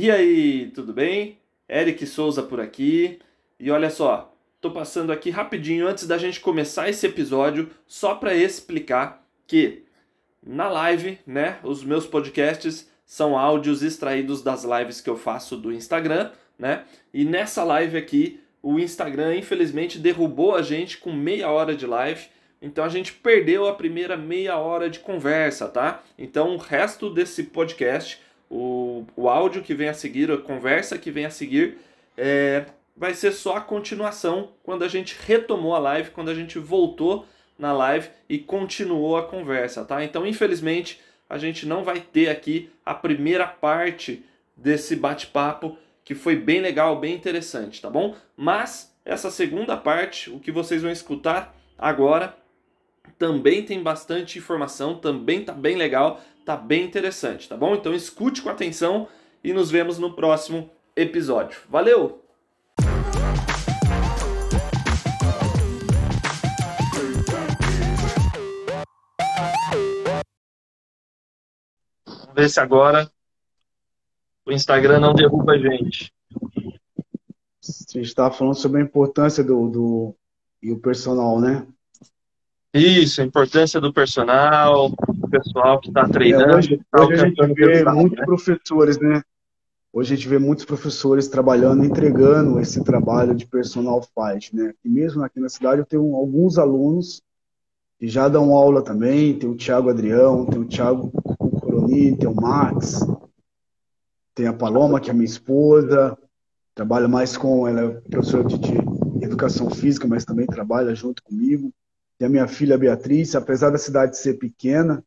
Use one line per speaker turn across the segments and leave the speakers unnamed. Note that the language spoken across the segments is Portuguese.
E aí, tudo bem? Eric Souza por aqui. E olha só, tô passando aqui rapidinho antes da gente começar esse episódio só para explicar que na live, né, os meus podcasts são áudios extraídos das lives que eu faço do Instagram, né? E nessa live aqui, o Instagram infelizmente derrubou a gente com meia hora de live. Então a gente perdeu a primeira meia hora de conversa, tá? Então o resto desse podcast o, o áudio que vem a seguir, a conversa que vem a seguir, é, vai ser só a continuação quando a gente retomou a live, quando a gente voltou na live e continuou a conversa, tá? Então, infelizmente, a gente não vai ter aqui a primeira parte desse bate-papo que foi bem legal, bem interessante, tá bom? Mas essa segunda parte, o que vocês vão escutar agora, também tem bastante informação, também tá bem legal, tá bem interessante, tá bom? Então escute com atenção e nos vemos no próximo episódio. Valeu! Vamos ver se agora o Instagram não derruba a gente.
A gente estava falando sobre a importância do, do e o personal, né?
Isso, a importância do personal, pessoal que está treinando. É,
hoje, hoje a gente vê muitos né? professores, né? Hoje a gente vê muitos professores trabalhando, entregando esse trabalho de personal fight, né? E mesmo aqui na cidade eu tenho alguns alunos que já dão aula também. Tem o Thiago Adrião, tem o Thiago Coroni, tem o Max, tem a Paloma, que é minha esposa. Trabalha mais com, ela é professora de, de educação física, mas também trabalha junto comigo. Tem a minha filha Beatriz, apesar da cidade ser pequena,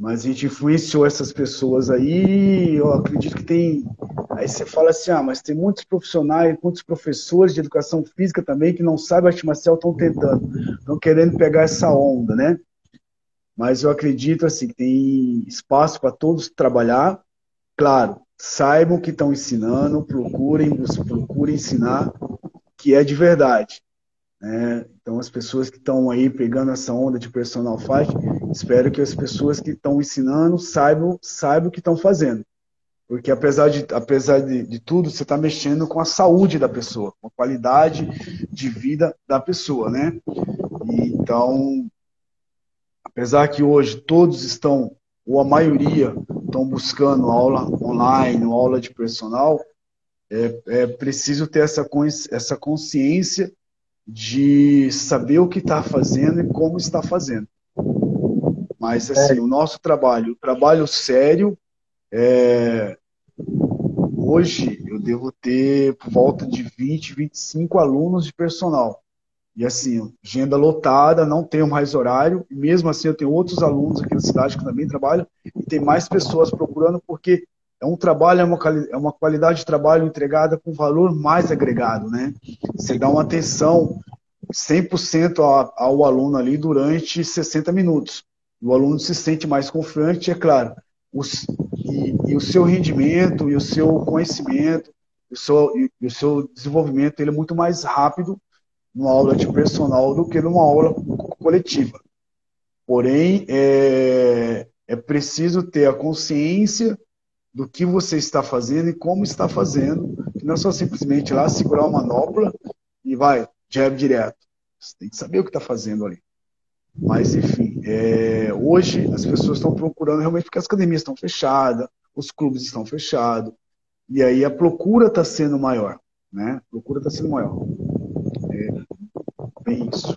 mas a gente influenciou essas pessoas aí, eu acredito que tem. Aí você fala assim, ah, mas tem muitos profissionais, muitos professores de educação física também que não sabem arte marcial, estão tentando, estão querendo pegar essa onda, né? Mas eu acredito assim que tem espaço para todos trabalhar. Claro, saibam que estão ensinando, procurem, procurem ensinar que é de verdade. Né? Então, as pessoas que estão aí pegando essa onda de personal fight, espero que as pessoas que estão ensinando saibam, saibam o que estão fazendo. Porque apesar de, apesar de, de tudo, você está mexendo com a saúde da pessoa, com a qualidade de vida da pessoa, né? E, então, apesar que hoje todos estão, ou a maioria, estão buscando aula online, aula de personal, é, é preciso ter essa, essa consciência de saber o que está fazendo e como está fazendo. Mas, assim, é. o nosso trabalho, o trabalho sério, é... hoje eu devo ter por volta de 20, 25 alunos de personal. E, assim, agenda lotada, não tenho mais horário. E mesmo assim, eu tenho outros alunos aqui na cidade que também trabalham. E tem mais pessoas procurando, porque é um trabalho, é uma, é uma qualidade de trabalho entregada com valor mais agregado, né? Você dá uma atenção 100% ao, ao aluno ali durante 60 minutos. O aluno se sente mais confiante, é claro. Os, e, e, o seu rendimento e o seu conhecimento o seu, e, e o seu desenvolvimento ele é muito mais rápido numa aula de personal do que numa aula coletiva. Porém, é, é preciso ter a consciência do que você está fazendo e como está fazendo, que não é só simplesmente lá segurar uma manopla e vai, jab direto. Você tem que saber o que está fazendo ali. Mas, enfim, é, hoje as pessoas estão procurando realmente porque as academias estão fechadas, os clubes estão fechados, e aí a procura está sendo maior. Né? A procura está sendo maior. É bem isso.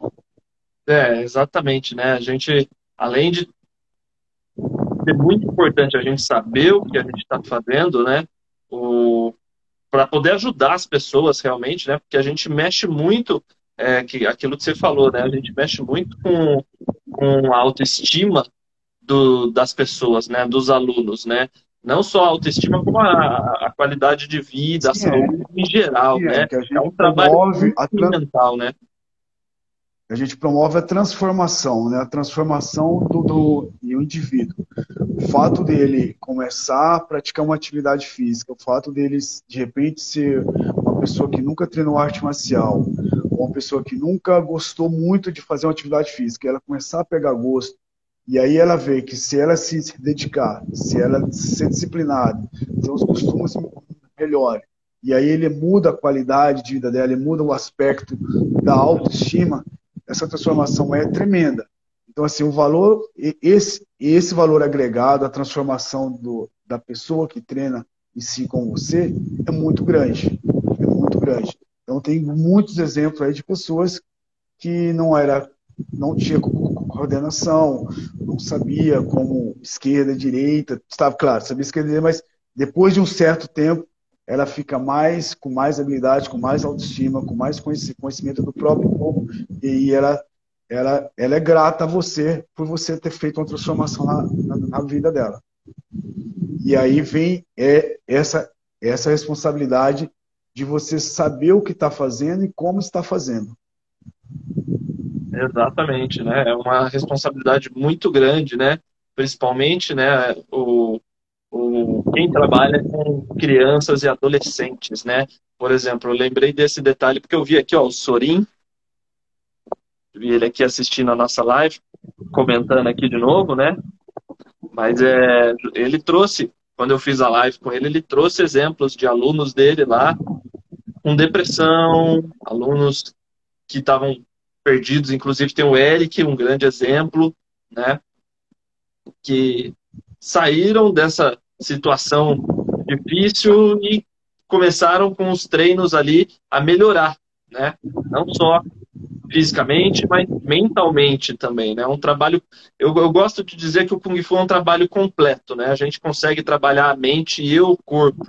É, exatamente, né? A gente, além de é muito importante a gente saber o que a gente está fazendo, né? Para poder ajudar as pessoas realmente, né? Porque a gente mexe muito, é, que, aquilo que você falou, né? A gente mexe muito com, com a autoestima do, das pessoas, né? Dos alunos, né? Não só a autoestima, como a, a qualidade de vida, Sim, a saúde é. em geral, Sim, né? É, é um trabalho fundamental, né?
a gente promove a transformação, né? a transformação do, do, do indivíduo. O fato dele começar a praticar uma atividade física, o fato dele, de repente, ser uma pessoa que nunca treinou arte marcial, uma pessoa que nunca gostou muito de fazer uma atividade física, ela começar a pegar gosto, E aí ela vê que se ela se dedicar, se ela ser disciplinada, ter os costumes melhores, e aí ele muda a qualidade de vida dela, ele muda o aspecto da autoestima, essa transformação é tremenda. Então, assim, o valor, esse, esse valor agregado, a transformação do, da pessoa que treina em si com você, é muito grande. É muito grande. Então, tem muitos exemplos aí de pessoas que não era, não tinha coordenação, não sabia como esquerda, direita, estava claro, sabia esquerda, mas depois de um certo tempo ela fica mais com mais habilidade, com mais autoestima, com mais conhecimento do próprio corpo e ela ela, ela é grata a você por você ter feito uma transformação na, na, na vida dela. E aí vem é, essa essa responsabilidade de você saber o que está fazendo e como está fazendo.
Exatamente, né? É uma responsabilidade muito grande, né? Principalmente, né? O, o, quem trabalha com crianças e adolescentes, né? Por exemplo, eu lembrei desse detalhe porque eu vi aqui, ó, o Sorin, vi ele aqui assistindo a nossa live, comentando aqui de novo, né? Mas é, ele trouxe, quando eu fiz a live com ele, ele trouxe exemplos de alunos dele lá com depressão, alunos que estavam perdidos. Inclusive tem o Eric, um grande exemplo, né? Que saíram dessa situação difícil e começaram com os treinos ali a melhorar, né? Não só fisicamente, mas mentalmente também, né? Um trabalho, eu, eu gosto de dizer que o Kung Fu é um trabalho completo, né? A gente consegue trabalhar a mente e o corpo,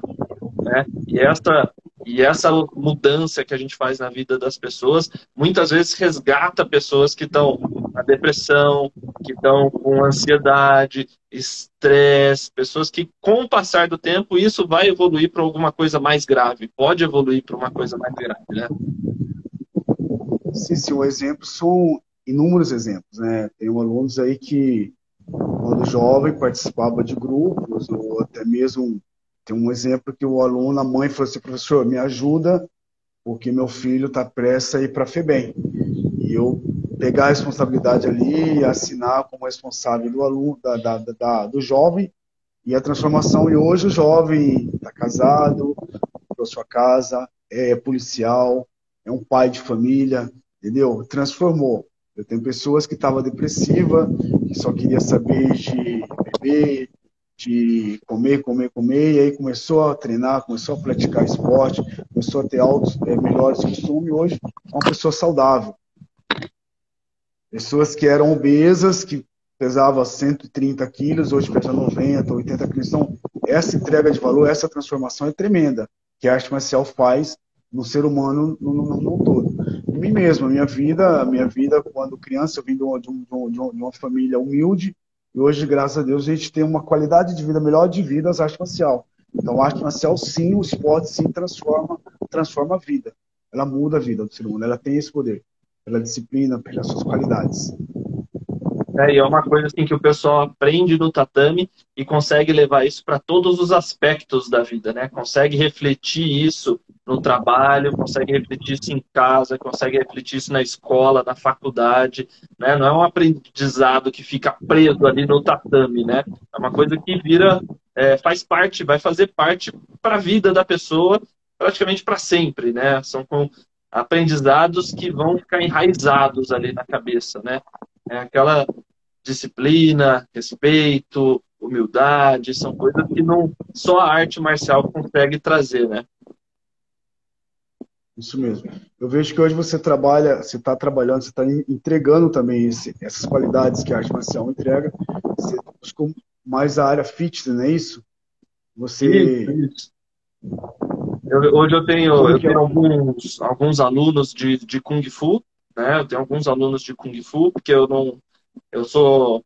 né? E essa e essa mudança que a gente faz na vida das pessoas, muitas vezes resgata pessoas que estão na depressão, que estão com ansiedade, estresse, pessoas que, com o passar do tempo, isso vai evoluir para alguma coisa mais grave, pode evoluir para uma coisa mais grave, né?
Sim, sim, o exemplo são inúmeros exemplos, né? Tem alunos aí que, quando jovem, participava de grupos, ou até mesmo tem um exemplo que o aluno, a mãe falou assim, professor, me ajuda, porque meu filho está prestes a ir para FEBEM. E eu pegar a responsabilidade ali assinar como responsável do aluno, da, da, da, do jovem, e a transformação. E hoje o jovem está casado, comprou sua casa, é policial, é um pai de família, entendeu? Transformou. Eu tenho pessoas que estavam depressiva, que só queria saber de beber, de comer, comer, comer, e aí começou a treinar, começou a praticar esporte, começou a ter altos, é, melhores costumes, hoje é uma pessoa saudável. Pessoas que eram obesas, que pesavam 130 quilos, hoje pesam 90, 80 quilos. Então, essa entrega de valor, essa transformação é tremenda, que a arte marcial faz no ser humano no, no, no todo. Mim mesmo, a minha vida, a minha vida, quando criança, eu vim de uma, de, de uma família humilde, e hoje, graças a Deus, a gente tem uma qualidade de vida melhor de vida as artes marcial. Então, a arte marcial, sim, o esporte, sim, transforma, transforma a vida. Ela muda a vida do ser humano, ela tem esse poder. Pela disciplina, pelas suas qualidades.
É, e é uma coisa assim que o pessoal aprende no tatame e consegue levar isso para todos os aspectos da vida, né? Consegue refletir isso no trabalho, consegue refletir isso em casa, consegue refletir isso na escola, na faculdade, né? Não é um aprendizado que fica preso ali no tatame, né? É uma coisa que vira, é, faz parte, vai fazer parte para a vida da pessoa praticamente para sempre, né? São com aprendizados que vão ficar enraizados ali na cabeça, né? É aquela disciplina, respeito, humildade, são coisas que não só a arte marcial consegue trazer, né?
Isso mesmo. Eu vejo que hoje você trabalha, você está trabalhando, você está entregando também esse, essas qualidades que a arte marcial entrega. Você buscou mais a área fitness, não é isso? Você. Isso.
Eu, hoje eu tenho, eu é tenho alguns, alguns alunos de, de Kung Fu, né? Eu tenho alguns alunos de Kung Fu, porque eu não. Eu sou.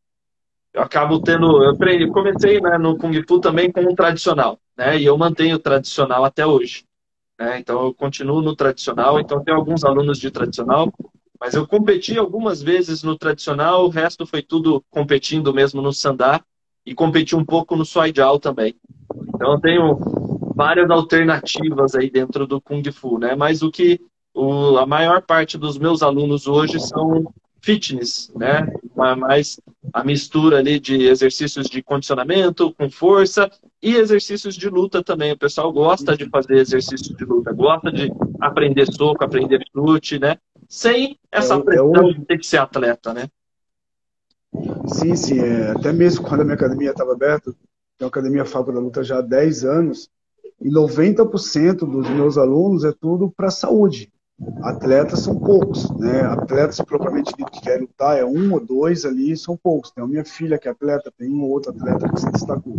Eu acabo tendo. Eu aprendi, comecei né, no Kung Fu também com o tradicional, né? E eu mantenho o tradicional até hoje. Né? Então eu continuo no tradicional. Então tenho alguns alunos de tradicional, mas eu competi algumas vezes no tradicional, o resto foi tudo competindo mesmo no sandá e competi um pouco no Suaijiao também. Então eu tenho várias alternativas aí dentro do Kung Fu, né? Mas o que o, a maior parte dos meus alunos hoje são fitness, né? mais a mistura ali de exercícios de condicionamento com força e exercícios de luta também. O pessoal gosta de fazer exercícios de luta, gosta de aprender soco, aprender chute, né? Sem essa é, pressão é de ter que ser atleta, né?
Sim, sim. É, até mesmo quando a minha academia estava aberta, uma academia Fábio da Luta já há 10 anos, e 90% dos meus alunos é tudo para saúde. Atletas são poucos, né? Atletas propriamente dito que querem lutar é um ou dois ali, são poucos. Tem a minha filha que é atleta, tem um ou outro atleta que se destacou.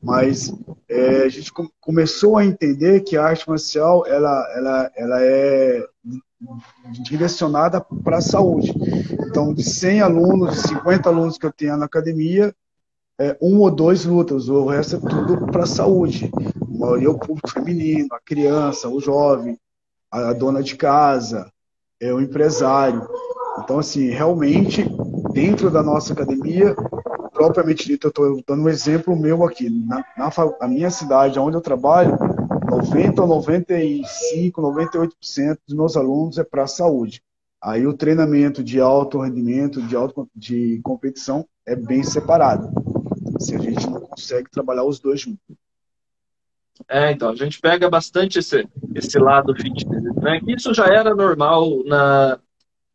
Mas é, a gente começou a entender que a arte marcial ela, ela, ela é direcionada para a saúde. Então, de 100 alunos, de 50 alunos que eu tenho na academia, é, um ou dois lutas, o resto é tudo para a saúde. O público feminino, a criança, o jovem, a dona de casa, é o empresário. Então, assim, realmente, dentro da nossa academia, propriamente dito, eu estou dando um exemplo meu aqui. Na, na, na minha cidade, onde eu trabalho, 90 ou 95, 98% dos meus alunos é para a saúde. Aí o treinamento de alto rendimento, de, alto, de competição, é bem separado. Se a gente não consegue trabalhar os dois juntos.
É, então, a gente pega bastante esse, esse lado fitness, né? Isso já era normal na,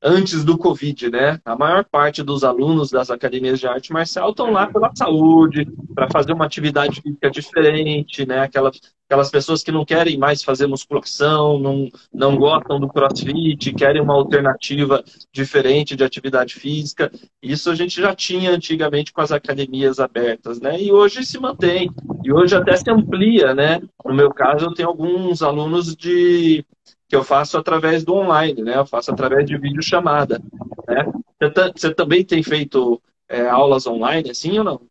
antes do Covid, né? A maior parte dos alunos das academias de arte marcial estão lá pela saúde, para fazer uma atividade física diferente, né? Aquelas, aquelas pessoas que não querem mais fazer musculação, não, não gostam do crossfit, querem uma alternativa diferente de atividade física. Isso a gente já tinha antigamente com as academias abertas, né? E hoje se mantém. E hoje até se amplia, né? No meu caso, eu tenho alguns alunos de que eu faço através do online, né? Eu faço através de videochamada, né? Você, você também tem feito é, aulas online, assim ou não?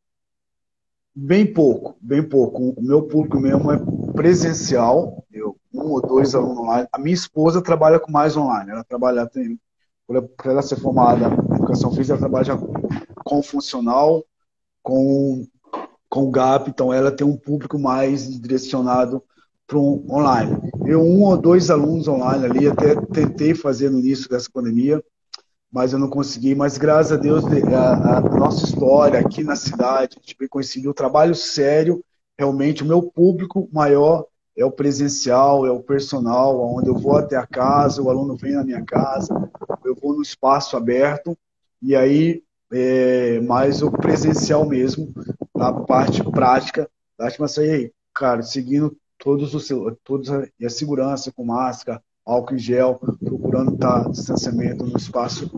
Bem pouco, bem pouco. O meu público mesmo é presencial, eu, um ou dois alunos online. A minha esposa trabalha com mais online, ela trabalha, tem, por ela ser formada em educação física, ela trabalha com funcional, com, com GAP, então ela tem um público mais direcionado para um online. Eu, um ou dois alunos online ali, até tentei fazer no início dessa pandemia, mas eu não consegui. Mas graças a Deus, a, a nossa história aqui na cidade, a gente vem coincidiu, o trabalho sério, realmente, o meu público maior é o presencial, é o personal, onde eu vou até a casa, o aluno vem na minha casa, eu vou no espaço aberto, e aí é, mais o presencial mesmo, na parte prática. Que aí, cara, seguindo todos os todos a, e a segurança com máscara, álcool em gel, procurando estar distanciamento no espaço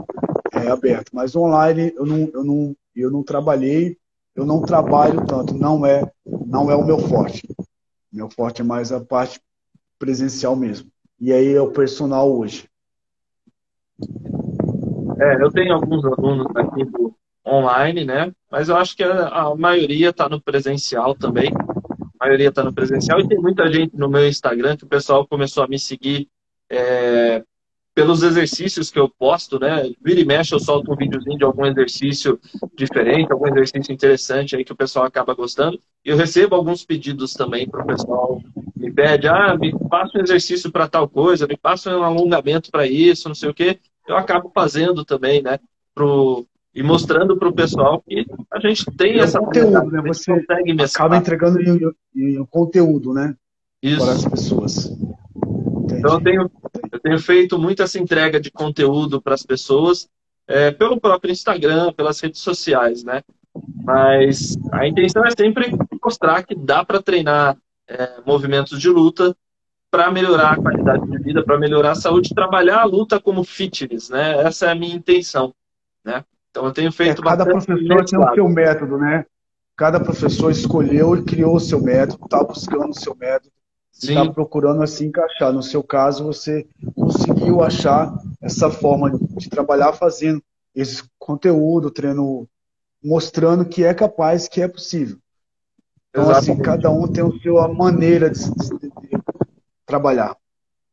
é, aberto. Mas online eu não, eu não eu não trabalhei, eu não trabalho tanto, não é não é o meu forte. Meu forte é mais a parte presencial mesmo. E aí é o personal hoje.
É, eu tenho alguns alunos aqui do online, né? Mas eu acho que a, a maioria está no presencial também a maioria está no presencial, e tem muita gente no meu Instagram que o pessoal começou a me seguir é, pelos exercícios que eu posto, né? Vira e mexe, eu solto um videozinho de algum exercício diferente, algum exercício interessante aí que o pessoal acaba gostando. E eu recebo alguns pedidos também para o pessoal. Me pede, ah, me passa um exercício para tal coisa, me passa um alongamento para isso, não sei o quê. Eu acabo fazendo também, né? Pro, e mostrando para o pessoal que a gente tem essa
conteúdo, né? Você consegue mesclar. acaba entregando em, conteúdo, né? Isso. Para as pessoas.
Entendi. Então eu tenho, eu tenho feito muito essa entrega de conteúdo para as pessoas é, pelo próprio Instagram, pelas redes sociais, né? Mas a intenção é sempre mostrar que dá para treinar é, movimentos de luta para melhorar a qualidade de vida, para melhorar a saúde, trabalhar a luta como fitness, né? Essa é a minha intenção? Então eu tenho feito
é, Cada professor tem o seu método, né? Cada professor escolheu e criou o seu método, está buscando o seu método, está procurando assim encaixar. No seu caso, você conseguiu achar essa forma de trabalhar fazendo esse conteúdo, treino, mostrando que é capaz, que é possível. Então, assim, Exatamente. assim, cada um tem a sua maneira de, de, de trabalhar.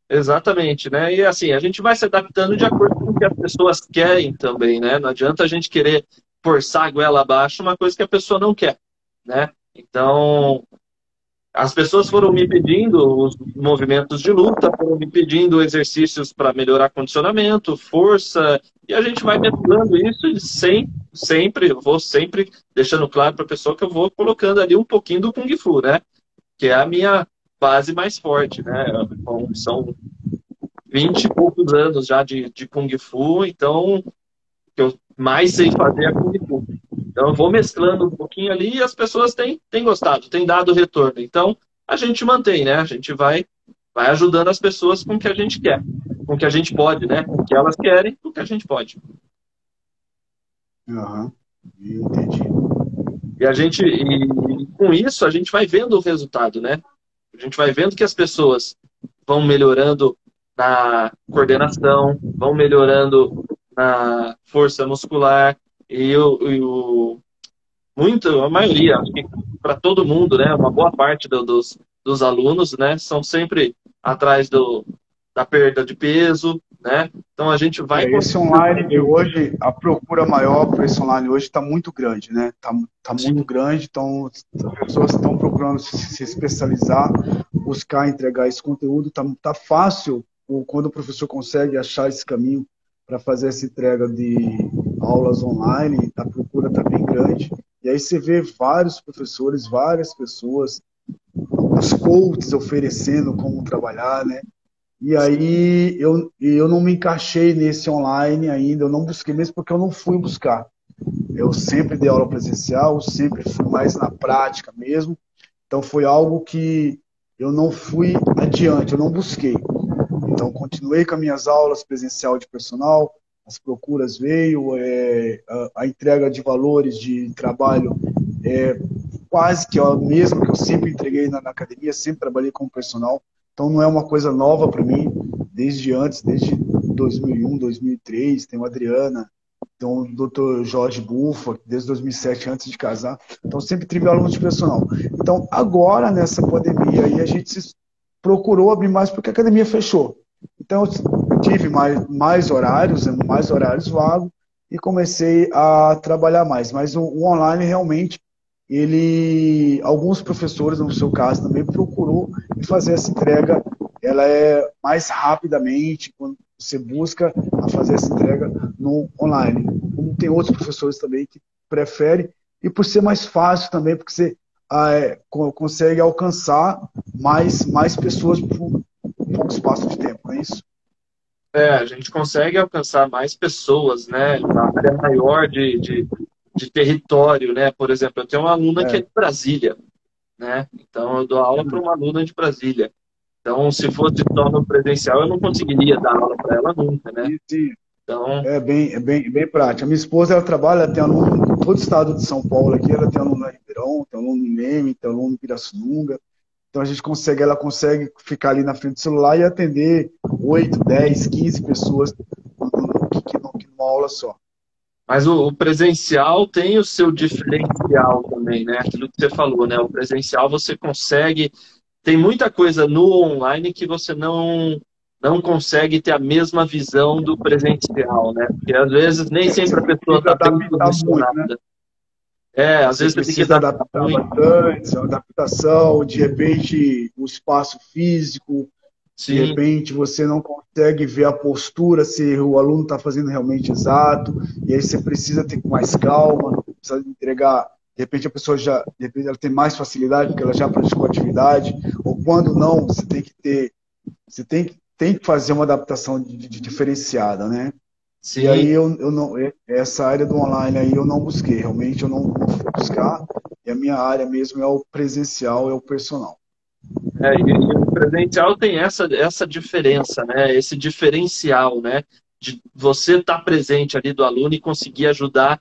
Exatamente, né? E assim, a gente vai se adaptando de acordo com o que as pessoas querem também, né? Não adianta a gente querer forçar a goela abaixo uma coisa que a pessoa não quer, né? Então, as pessoas foram me pedindo os movimentos de luta, foram me pedindo exercícios para melhorar condicionamento, força, e a gente vai mesclando isso e sem, sempre, eu vou sempre deixando claro para a pessoa que eu vou colocando ali um pouquinho do Kung Fu, né? Que é a minha base mais forte, né? Então, são 20 e poucos anos já de, de Kung Fu, então que eu mais sei fazer é Kung Fu. Então, eu vou mesclando um pouquinho ali e as pessoas têm, têm gostado, têm dado retorno. Então, a gente mantém, né? A gente vai, vai ajudando as pessoas com o que a gente quer, com o que a gente pode, né? Com o que elas querem, com o que a gente pode.
Aham, uhum. entendi.
E a gente, e com isso, a gente vai vendo o resultado, né? A gente vai vendo que as pessoas vão melhorando na coordenação, vão melhorando na força muscular, e o, e o muito, a maioria, acho que para todo mundo, né, uma boa parte do, dos, dos alunos, né, são sempre atrás do, da perda de peso, né? Então a gente vai.
É, esse online de hoje, a procura maior para esse online hoje está muito grande, né? Está tá muito grande, então as pessoas estão procurando se, se, especializar, buscar entregar esse conteúdo. Está tá fácil quando o professor consegue achar esse caminho para fazer essa entrega de aulas online, a procura está bem grande. E aí você vê vários professores, várias pessoas, os coaches oferecendo como trabalhar, né? E aí eu, eu não me encaixei nesse online ainda, eu não busquei mesmo porque eu não fui buscar. Eu sempre dei aula presencial, sempre fui mais na prática mesmo. Então foi algo que eu não fui adiante, eu não busquei. Então, continuei com as minhas aulas presencial de personal, as procuras veio, é, a, a, entrega de valores de trabalho é quase que a mesma que eu sempre entreguei na, na academia, sempre trabalhei com personal. Então, não é uma coisa nova para mim, desde antes, desde 2001, 2003, tem o Adriana, tem o Dr. Jorge Bufa, desde 2007, antes de casar. Então, sempre tive alunos de personal. Então, agora, nessa pandemia, aí, a gente se procurou abrir mais porque a academia fechou. Então, eu tive mais, mais horários, mais horários vagos, e comecei a trabalhar mais. Mas o, o, online realmente, ele, alguns professores, no seu caso, também procurou fazer essa entrega. Ela é mais rapidamente, quando você busca a fazer essa entrega no online. Como tem outros professores também que preferem, e por ser mais fácil também, porque você ah, é, consegue alcançar mais, mais pessoas por um pouco espaço de tempo, é isso?
É, a gente consegue alcançar mais pessoas, né? Na área maior de, de, de território, né? Por exemplo, eu tenho uma aluna é. que é de Brasília, né? Então eu dou aula para uma aluna de Brasília. Então, se fosse só no presencial, eu não conseguiria dar aula para ela nunca, né?
Então... É bem, é bem, bem prático. A minha esposa, ela trabalha, ela tem aluno em todo o estado de São Paulo aqui, ela tem aluno em Ribeirão, tem aluno em Leme, tem aluno em Pirassununga, então a gente consegue, ela consegue ficar ali na frente do celular e atender 8, 10, 15 pessoas numa aula só.
Mas o, presencial tem o seu diferencial também, né? Aquilo que você falou, né? O presencial você consegue. Tem muita coisa no online que você não não consegue ter a mesma visão do presencial, né? Porque às vezes nem sempre a pessoa está posicionada. Muito, né?
É, às vezes você tem que adaptar bastante, adaptação, de repente o espaço físico, Sim. de repente você não consegue ver a postura se o aluno está fazendo realmente exato, e aí você precisa ter mais calma, precisa entregar. De repente a pessoa já, de repente ela tem mais facilidade porque ela já praticou atividade, ou quando não, você tem que ter, você tem, tem que fazer uma adaptação de, de, diferenciada, né? Sim. E aí eu, eu não, essa área do online aí eu não busquei, realmente eu não, não fui buscar, e a minha área mesmo é o presencial, é o personal.
É, e, e o presencial tem essa, essa diferença, né? Esse diferencial, né? De você estar tá presente ali do aluno e conseguir ajudar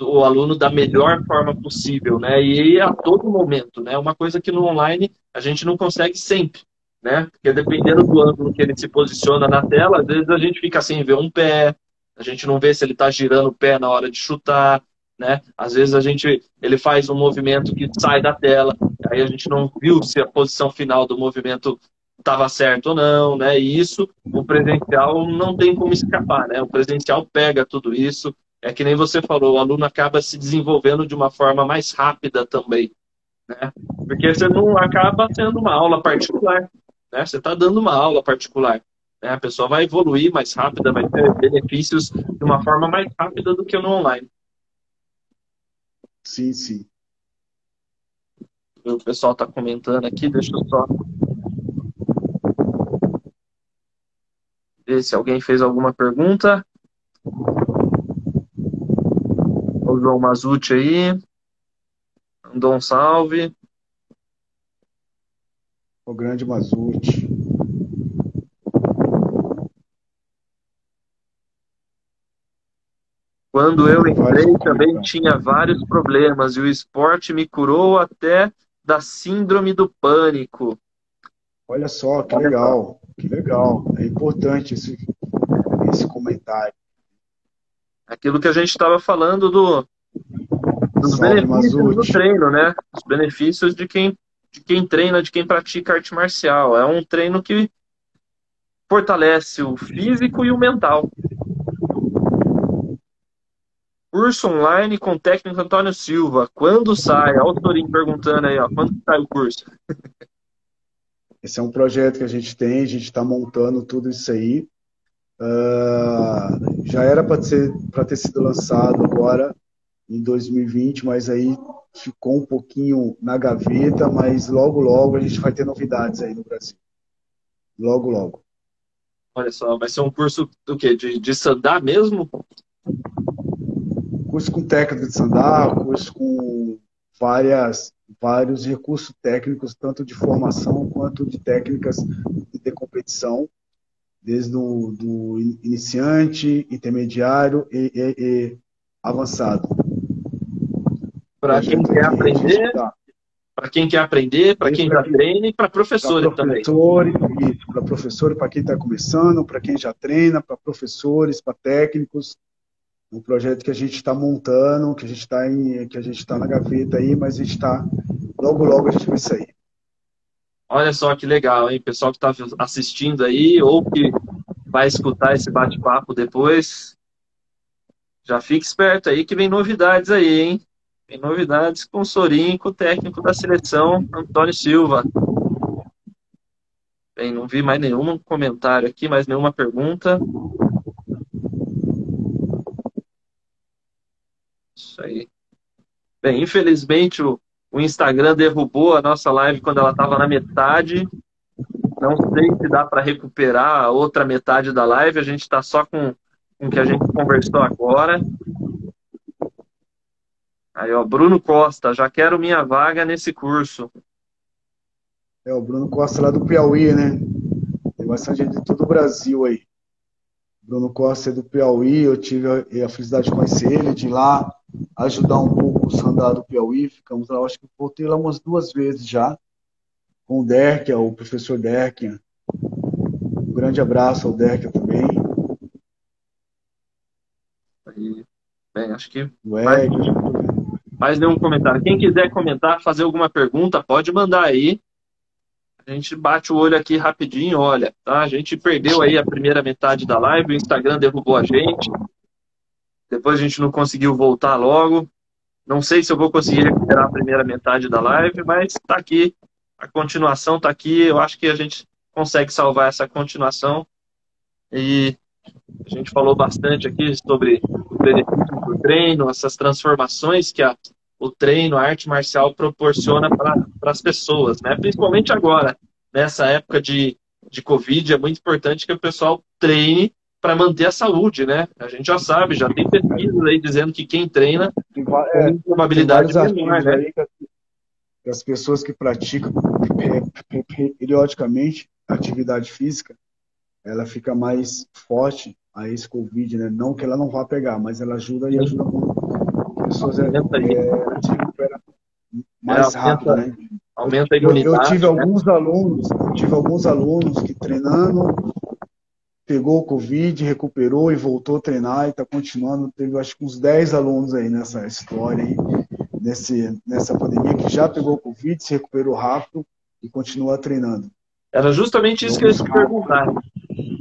o aluno da melhor forma possível, né? E a todo momento, né? Uma coisa que no online a gente não consegue sempre, né? Porque dependendo do ângulo que ele se posiciona na tela, às vezes a gente fica sem ver um pé, a gente não vê se ele está girando o pé na hora de chutar, né? Às vezes a gente ele faz um movimento que sai da tela, aí a gente não viu se a posição final do movimento estava certo ou não, né? E isso o presencial não tem como escapar, né? O presencial pega tudo isso. É que nem você falou, o aluno acaba se desenvolvendo de uma forma mais rápida também, Né? Porque você não acaba tendo uma aula particular. Né? Você está dando uma aula particular. Né? A pessoa vai evoluir mais rápida, vai ter benefícios de uma forma mais rápida do que no online.
Sim, sim.
O pessoal está comentando aqui, deixa eu só ver se alguém fez alguma pergunta. O João Mazuti aí. Mandou um salve.
O grande Mazuti.
Quando eu entrei também tinha vários problemas e o esporte me curou até da síndrome do pânico.
Olha só, que legal, que legal. É importante esse, esse comentário.
Aquilo que a gente estava falando do, dos Salve, benefícios do treino, né? Os benefícios de quem, de quem treina, de quem pratica arte marcial. É um treino que fortalece o físico e o mental. Curso online com técnico Antônio Silva. Quando sai? Olha o Torinho perguntando aí, ó. Quando sai o curso?
Esse é um projeto que a gente tem, a gente está montando tudo isso aí. Uh, já era para ter, ter sido lançado agora em 2020, mas aí ficou um pouquinho na gaveta, mas logo, logo a gente vai ter novidades aí no Brasil. Logo, logo.
Olha só, vai ser um curso do quê? De, de sandar mesmo?
Curso com técnica de sandar, curso com várias, vários recursos técnicos, tanto de formação quanto de técnicas de competição, desde o do iniciante, intermediário e, e, e avançado.
Para quem quer aprender, para quem quer aprender, para quem já treina e para professores também.
Para professores, para quem está começando, para quem já treina, para professores, para técnicos um projeto que a gente está montando, que a gente está em, que a gente está na gaveta aí, mas a gente está logo logo a gente vai sair.
Olha só que legal, hein, pessoal que está assistindo aí ou que vai escutar esse bate-papo depois, já fique esperto aí que vem novidades aí, hein? Tem novidades com o Sorin, com o técnico da seleção, Antônio Silva. Bem, não vi mais nenhum comentário aqui, mais nenhuma pergunta. Isso aí. Bem, infelizmente o, o Instagram derrubou a nossa live quando ela estava na metade. Não sei se dá para recuperar a outra metade da live. A gente está só com, com o que a gente conversou agora. Aí, ó, Bruno Costa, já quero minha vaga nesse curso.
É, o Bruno Costa lá do Piauí, né? Tem bastante gente de todo o Brasil aí. Bruno Costa é do Piauí, eu tive a, a felicidade de conhecer ele, de lá ajudar um pouco o Sandá do Piauí. Ficamos lá, acho que voltei lá umas duas vezes já, com o Derkia, o professor Derkia. Um grande abraço ao Derkia também.
Aí, bem, acho que. Mais, mais nenhum comentário. Quem quiser comentar, fazer alguma pergunta, pode mandar aí. A gente bate o olho aqui rapidinho, olha, tá? A gente perdeu aí a primeira metade da live, o Instagram derrubou a gente. Depois a gente não conseguiu voltar logo. Não sei se eu vou conseguir recuperar a primeira metade da live, mas está aqui. A continuação está aqui. Eu acho que a gente consegue salvar essa continuação. E a gente falou bastante aqui sobre o benefício do treino, essas transformações que a, o treino, a arte marcial proporciona para as pessoas, né? Principalmente agora, nessa época de, de Covid, é muito importante que o pessoal treine para manter a saúde, né? A gente já sabe, já tem pesquisas aí dizendo que quem treina tem, é, tem probabilidade menor, né?
Pessoas que praticam periodicamente atividade física, ela fica mais forte a esse Covid, né? Não que ela não vá pegar, mas ela ajuda e ajuda muito. As pessoas é, é, se recuperam mais é, rápido, né?
Aumenta a imunidade.
Eu, eu tive né? alguns alunos, eu tive alguns alunos que treinando pegou o Covid, recuperou e voltou a treinar e está continuando. Teve acho que uns 10 alunos aí nessa história aí, nesse, nessa pandemia, que já pegou o Covid, se recuperou rápido e continua treinando.
Era justamente isso que eu ia te perguntar.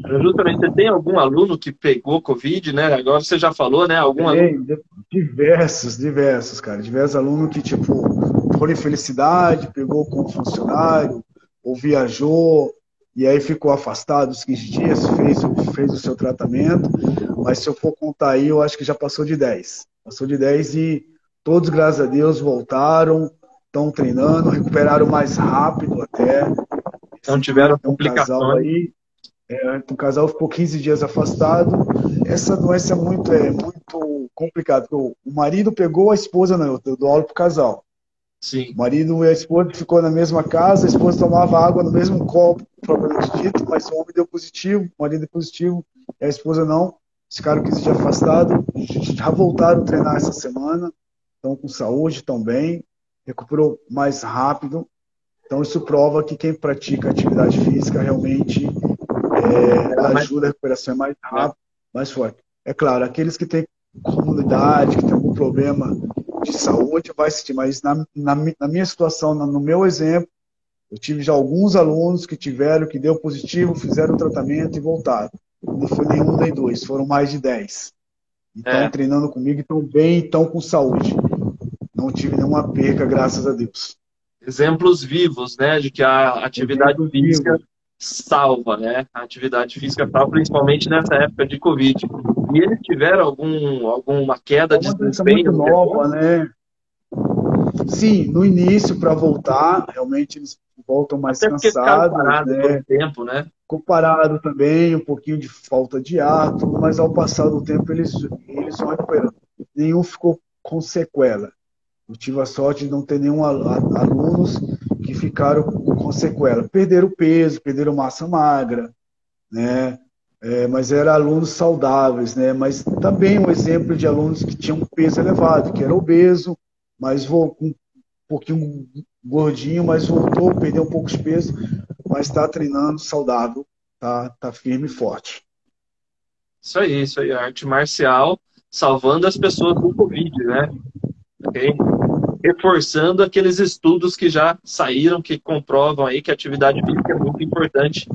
Era justamente, você tem algum aluno que pegou Covid, né? Agora você já falou, né? Algum
tem, aluno... Diversos, diversos, cara. Diversos alunos que, tipo, por infelicidade, pegou como funcionário, ou viajou, e aí ficou afastado os 15 dias, fez, fez o seu tratamento, mas se eu for contar aí, eu acho que já passou de 10. Passou de 10 e todos, graças a Deus, voltaram, estão treinando, recuperaram mais rápido até.
Não tiveram complicações.
Um aí, é, o casal ficou 15 dias afastado. Essa doença é muito, é muito complicada. O marido pegou a esposa, não, eu dou aula pro casal.
Sim.
O marido e a esposa ficou na mesma casa, a esposa tomava água no mesmo copo, propriamente dito, mas o homem deu positivo, o marido deu positivo, e a esposa não. Ficaram 15 dias afastados, já voltaram a treinar essa semana, estão com saúde, estão bem, recuperou mais rápido. Então isso prova que quem pratica atividade física realmente é, ajuda a recuperação é mais rápida, mais forte. É claro, aqueles que têm comunidade, que têm algum problema de saúde vai assistir, mas na, na, na minha situação, no meu exemplo, eu tive já alguns alunos que tiveram, que deu positivo, fizeram o tratamento e voltaram. Não foi nenhum nem dois, foram mais de dez. Estão é. treinando comigo, estão bem, estão com saúde. Não tive nenhuma perca, graças a Deus.
Exemplos vivos, né, de que a atividade Exemplos física vivos. salva, né? A atividade física salva, principalmente nessa época de Covid. E eles tiveram algum, alguma queda de desempenho?
Muito nova, né? Sim, no início, para voltar, realmente eles voltam mais Até cansados.
Né? tempo, né?
Comparado também, um pouquinho de falta de ar, mas ao passar do tempo eles, eles vão recuperando. Nenhum ficou com sequela. Eu tive a sorte de não ter nenhum alunos que ficaram com sequela. Perderam peso, perderam massa magra, né? É, mas eram alunos saudáveis, né? Mas também um exemplo de alunos que tinham peso elevado, que era obeso, mas com um pouquinho gordinho, mas voltou, perdeu um pouco de peso, mas está treinando saudável, tá, tá firme e forte.
Isso aí, isso aí, arte marcial salvando as pessoas do Covid, né? Okay? Reforçando aqueles estudos que já saíram, que comprovam aí que a atividade física é muito importante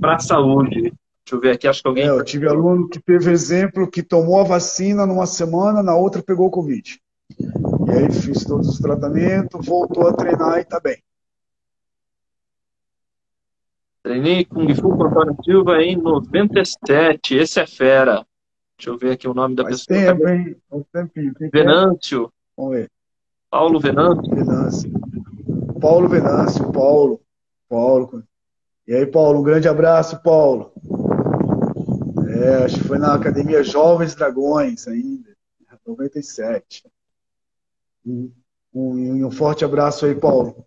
para a saúde. Deixa eu ver aqui, acho que alguém. É,
eu tive aluno que teve exemplo que tomou a vacina numa semana, na outra pegou o Covid. E aí fiz todos os tratamentos, voltou a treinar e está bem.
Treinei Kung Fu com Antônio Silva em 97. Esse é fera. Deixa eu ver aqui o nome da
Faz
pessoa.
Tempo, hein? Faz tempinho.
Venâncio.
Vamos ver.
Paulo Venâncio.
Venâncio. Paulo Venâncio, Paulo. Paulo. E aí, Paulo, um grande abraço, Paulo. É, acho que foi na Academia Jovens Dragões ainda, 97. Um, um, um forte abraço aí, Paulo.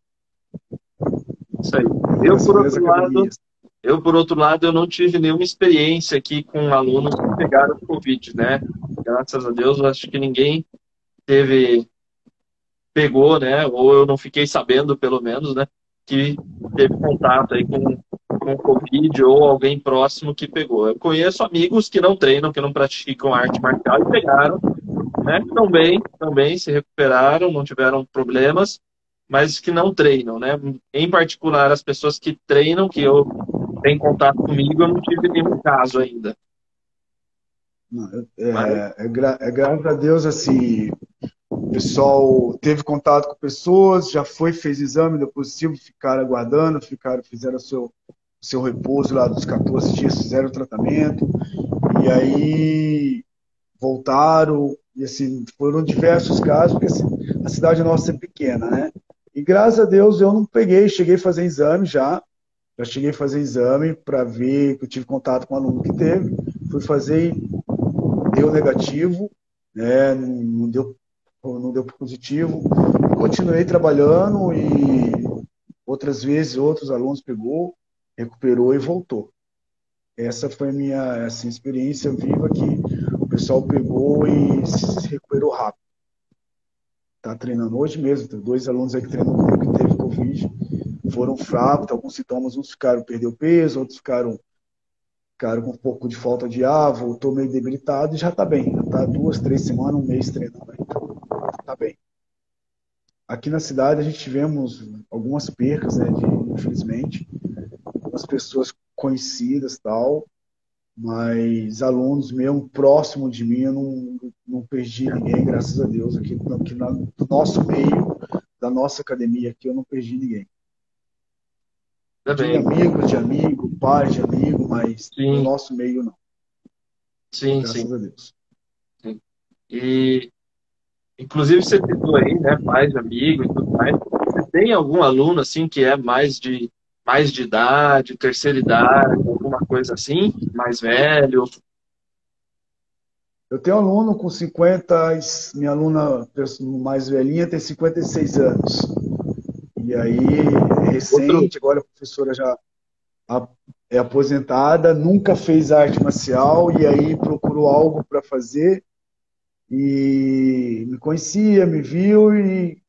Isso aí. Eu, por outro lado, eu, por outro lado, eu não tive nenhuma experiência aqui com alunos que pegaram Covid, né? Graças a Deus, acho que ninguém teve, pegou, né? Ou eu não fiquei sabendo, pelo menos, né? Que teve contato aí com com Covid ou alguém próximo que pegou. Eu conheço amigos que não treinam, que não praticam arte marcial e pegaram, né? Também, também se recuperaram, não tiveram problemas, mas que não treinam, né? Em particular, as pessoas que treinam, que eu tenho contato comigo, eu não tive nenhum caso ainda.
É, é, é, gra é graças a Deus, assim, o pessoal teve contato com pessoas, já foi, fez exame, deu positivo, ficaram aguardando, ficaram, fizeram o seu, seu repouso lá dos 14 dias, fizeram o tratamento, e aí voltaram, e assim, foram diversos casos, porque assim, a cidade nossa é pequena, né? E graças a Deus eu não peguei, cheguei a fazer exame já, já cheguei a fazer exame para ver que eu tive contato com um aluno que teve, fui fazer deu negativo, né? Não deu, não deu positivo, continuei trabalhando e outras vezes outros alunos pegou, recuperou e voltou. Essa foi a minha assim, experiência viva que o pessoal pegou e se recuperou rápido. Está treinando hoje mesmo, tem dois alunos aí que treinam comigo que teve Covid, foram fracos, alguns sintomas, uns ficaram, perdeu peso, outros ficaram, ficaram com um pouco de falta de ar, voltou meio debilitado e já está bem. Está duas, três semanas, um mês treinando. Então, está bem. Aqui na cidade a gente tivemos algumas percas, né, de, infelizmente, algumas pessoas conhecidas tal, mas alunos mesmo próximo de mim, eu não, não perdi ninguém, graças a Deus, aqui, aqui no nosso meio, da nossa academia aqui, eu não perdi ninguém. De amigo de amigo, pai de amigo, mas sim. no nosso meio não.
Sim, Graças sim. a Deus. Sim. E, inclusive, você citou aí, né, pai de amigo e tudo mais. Você tem algum aluno, assim, que é mais de, mais de idade, terceira idade, alguma coisa assim, mais velho?
Eu tenho um aluno com 50, minha aluna mais velhinha tem 56 anos. E aí, é recente, agora a professora já é aposentada, nunca fez arte marcial e aí procurou algo para fazer e me conhecia, me viu e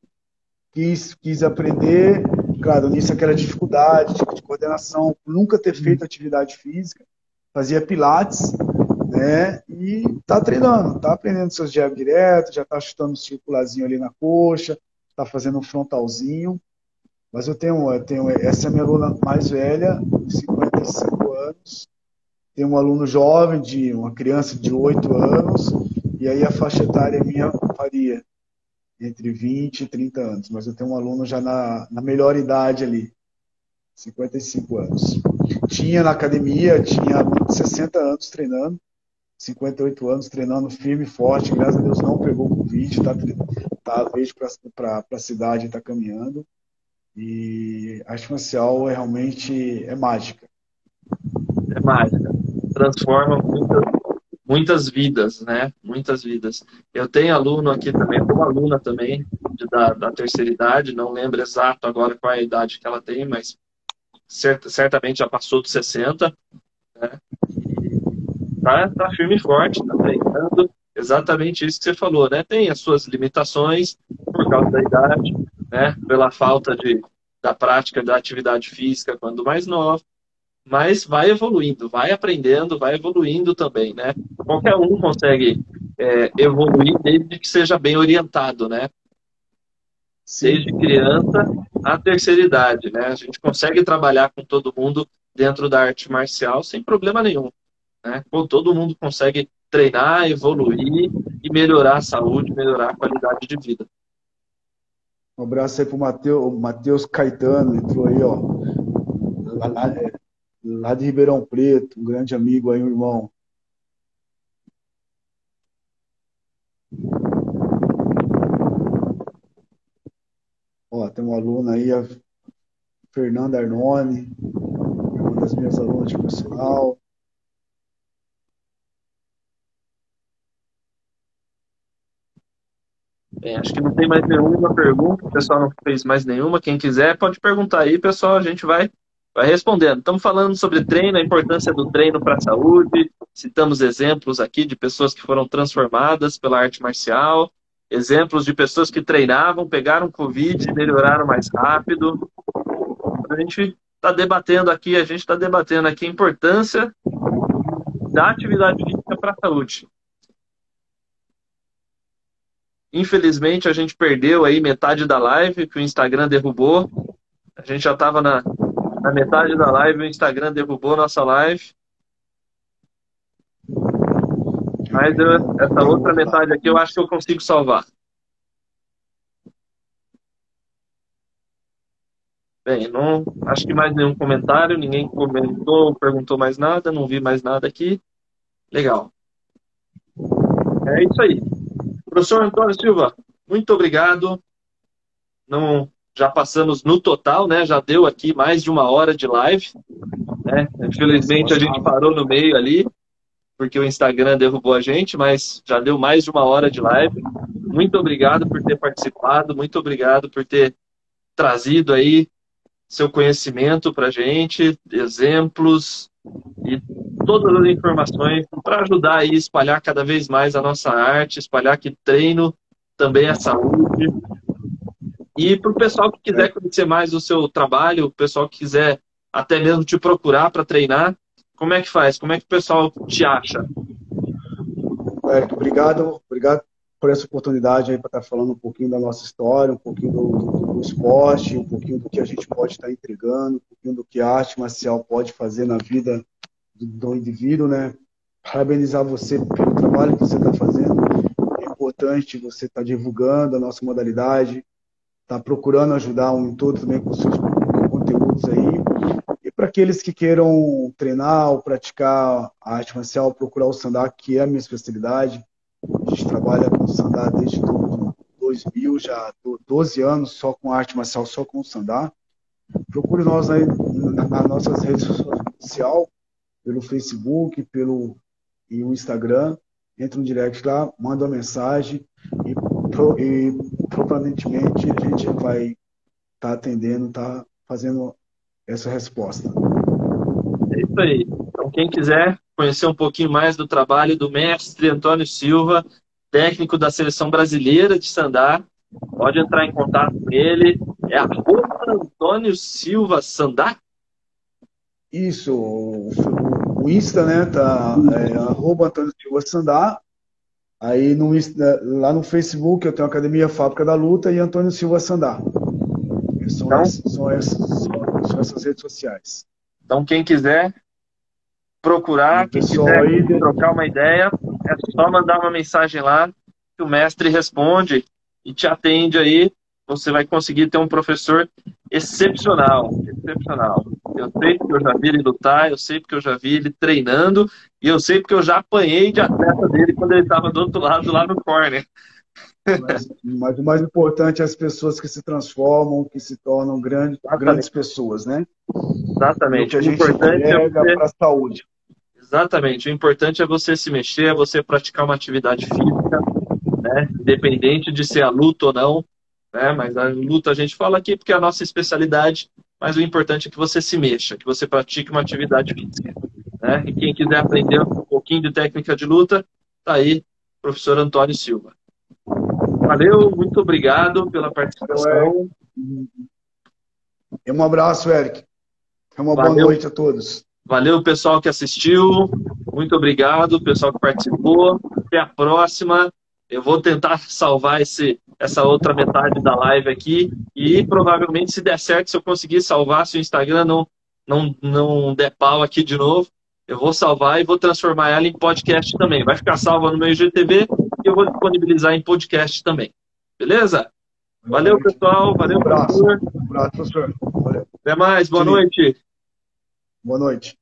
quis, quis aprender. Claro, nisso aquela dificuldade de coordenação, nunca ter feito atividade física, fazia pilates, né? E tá treinando, tá aprendendo seus jab direto, já tá chutando um circularzinho ali na coxa, tá fazendo um frontalzinho. Mas eu tenho, eu tenho essa é a minha aluna mais velha, 55 anos. Tem um aluno jovem, de uma criança de 8 anos, e aí a faixa etária minha varia entre 20 e 30 anos. Mas eu tenho um aluno já na, na melhor idade ali, 55 anos. Tinha na academia, tinha 60 anos treinando, 58 anos treinando firme e forte, graças a Deus não pegou Covid, tá, tá vez para a cidade, está caminhando. E a marcial é realmente é mágica.
É mágica. Transforma muitas, muitas vidas, né? Muitas vidas. Eu tenho aluno aqui também, uma aluna também de, da, da terceira idade, não lembro exato agora qual é a idade que ela tem, mas cert, certamente já passou dos 60, né? E tá, tá firme e forte, tá treinando. Exatamente isso que você falou, né? Tem as suas limitações por causa da idade, né? Pela falta de, da prática da atividade física quando mais nova, mas vai evoluindo, vai aprendendo, vai evoluindo também, né? Qualquer um consegue é, evoluir desde que seja bem orientado, né? Desde criança à terceira idade, né? A gente consegue trabalhar com todo mundo dentro da arte marcial sem problema nenhum, né? Todo mundo consegue treinar, evoluir e melhorar a saúde, melhorar a qualidade de vida.
Um abraço aí pro Matheus, Matheus Caetano, entrou aí, ó. Lá, de Ribeirão Preto, um grande amigo aí, um irmão. Ó, tem uma aluna aí, a Fernanda Arnone, uma das minhas alunas de personal.
Bem, acho que não tem mais nenhuma pergunta, o pessoal não fez mais nenhuma. Quem quiser pode perguntar aí, pessoal, a gente vai, vai respondendo. Estamos falando sobre treino, a importância do treino para a saúde. Citamos exemplos aqui de pessoas que foram transformadas pela arte marcial, exemplos de pessoas que treinavam, pegaram Covid e melhoraram mais rápido. A gente está debatendo aqui, a gente está debatendo aqui a importância da atividade física para a saúde. Infelizmente, a gente perdeu aí metade da live, que o Instagram derrubou. A gente já estava na, na metade da live, o Instagram derrubou nossa live. Mas eu, essa outra metade aqui eu acho que eu consigo salvar. Bem, não acho que mais nenhum comentário, ninguém comentou, perguntou mais nada, não vi mais nada aqui. Legal. É isso aí. Professor Antônio Silva, muito obrigado. Não, já passamos no total, né? Já deu aqui mais de uma hora de live. Né? Infelizmente a gente parou no meio ali, porque o Instagram derrubou a gente, mas já deu mais de uma hora de live. Muito obrigado por ter participado, muito obrigado por ter trazido aí seu conhecimento para gente, exemplos e todas as informações para ajudar a espalhar cada vez mais a nossa arte, espalhar que treino também é saúde. E para o pessoal que quiser conhecer mais o seu trabalho, o pessoal que quiser até mesmo te procurar para treinar, como é que faz? Como é que o pessoal te acha?
Roberto, obrigado, obrigado por essa oportunidade aí para estar tá falando um pouquinho da nossa história, um pouquinho do, do, do, esporte, um pouquinho do que a gente pode estar tá entregando, um pouquinho do que a arte marcial pode fazer na vida do, do indivíduo, né? Parabenizar você pelo trabalho que você está fazendo. É importante você estar tá divulgando a nossa modalidade, está procurando ajudar um todo também com seus conteúdos aí. E para aqueles que queiram treinar ou praticar a arte marcial, procurar o Sandá, que é a minha especialidade. A gente trabalha com o Sandá desde 2000, já 12 anos só com arte marcial, só com o Sandá. Procure nós aí nas nossas redes sociais, pelo Facebook, pelo e o Instagram. Entra no direct lá, manda uma mensagem e, e provavelmente a gente vai estar tá atendendo, tá fazendo essa resposta.
É isso aí. Então, quem quiser conhecer um pouquinho mais do trabalho do mestre Antônio Silva, técnico da seleção brasileira de Sandá, pode entrar em contato com ele. É arroba Antônio Silva Sandá?
Isso, o, o Insta, né, tá, é, arroba Antônio Silva Sandá. Aí no, lá no Facebook eu tenho a Academia Fábrica da Luta e Antônio Silva Sandá. São, então, essas, são, essas, são essas redes sociais.
Então quem quiser procurar, quem quiser aí, trocar uma ideia, é só mandar uma mensagem lá que o mestre responde e te atende aí. Você vai conseguir ter um professor excepcional, excepcional. Eu sei porque eu já vi ele lutar, eu sei porque eu já vi ele treinando e eu sei porque eu já apanhei de atleta dele quando ele estava do outro lado lá no corner.
Mas, mas, o mais importante é as pessoas que se transformam, que se tornam grandes, grandes pessoas, né?
Exatamente.
O gente importante é você... para a saúde.
Exatamente. O importante é você se mexer, é você praticar uma atividade física, né? Independente de ser a luta ou não, né? Mas a luta a gente fala aqui porque é a nossa especialidade, mas o importante é que você se mexa, que você pratique uma atividade física, né? E quem quiser aprender um pouquinho de técnica de luta, tá aí, professor Antônio Silva. Valeu, muito obrigado pela participação.
E um abraço, Eric. Uma Valeu. boa noite a todos.
Valeu, pessoal que assistiu. Muito obrigado, pessoal que participou. Até a próxima. Eu vou tentar salvar esse, essa outra metade da live aqui. E provavelmente, se der certo, se eu conseguir salvar, se o Instagram não, não, não der pau aqui de novo, eu vou salvar e vou transformar ela em podcast também. Vai ficar salva no meu IGTV e eu vou disponibilizar em podcast também. Beleza? Valeu, pessoal. Valeu, um
abraço. professor. Um abraço, professor.
Valeu. Até mais. Boa Sim. noite.
Boa noite.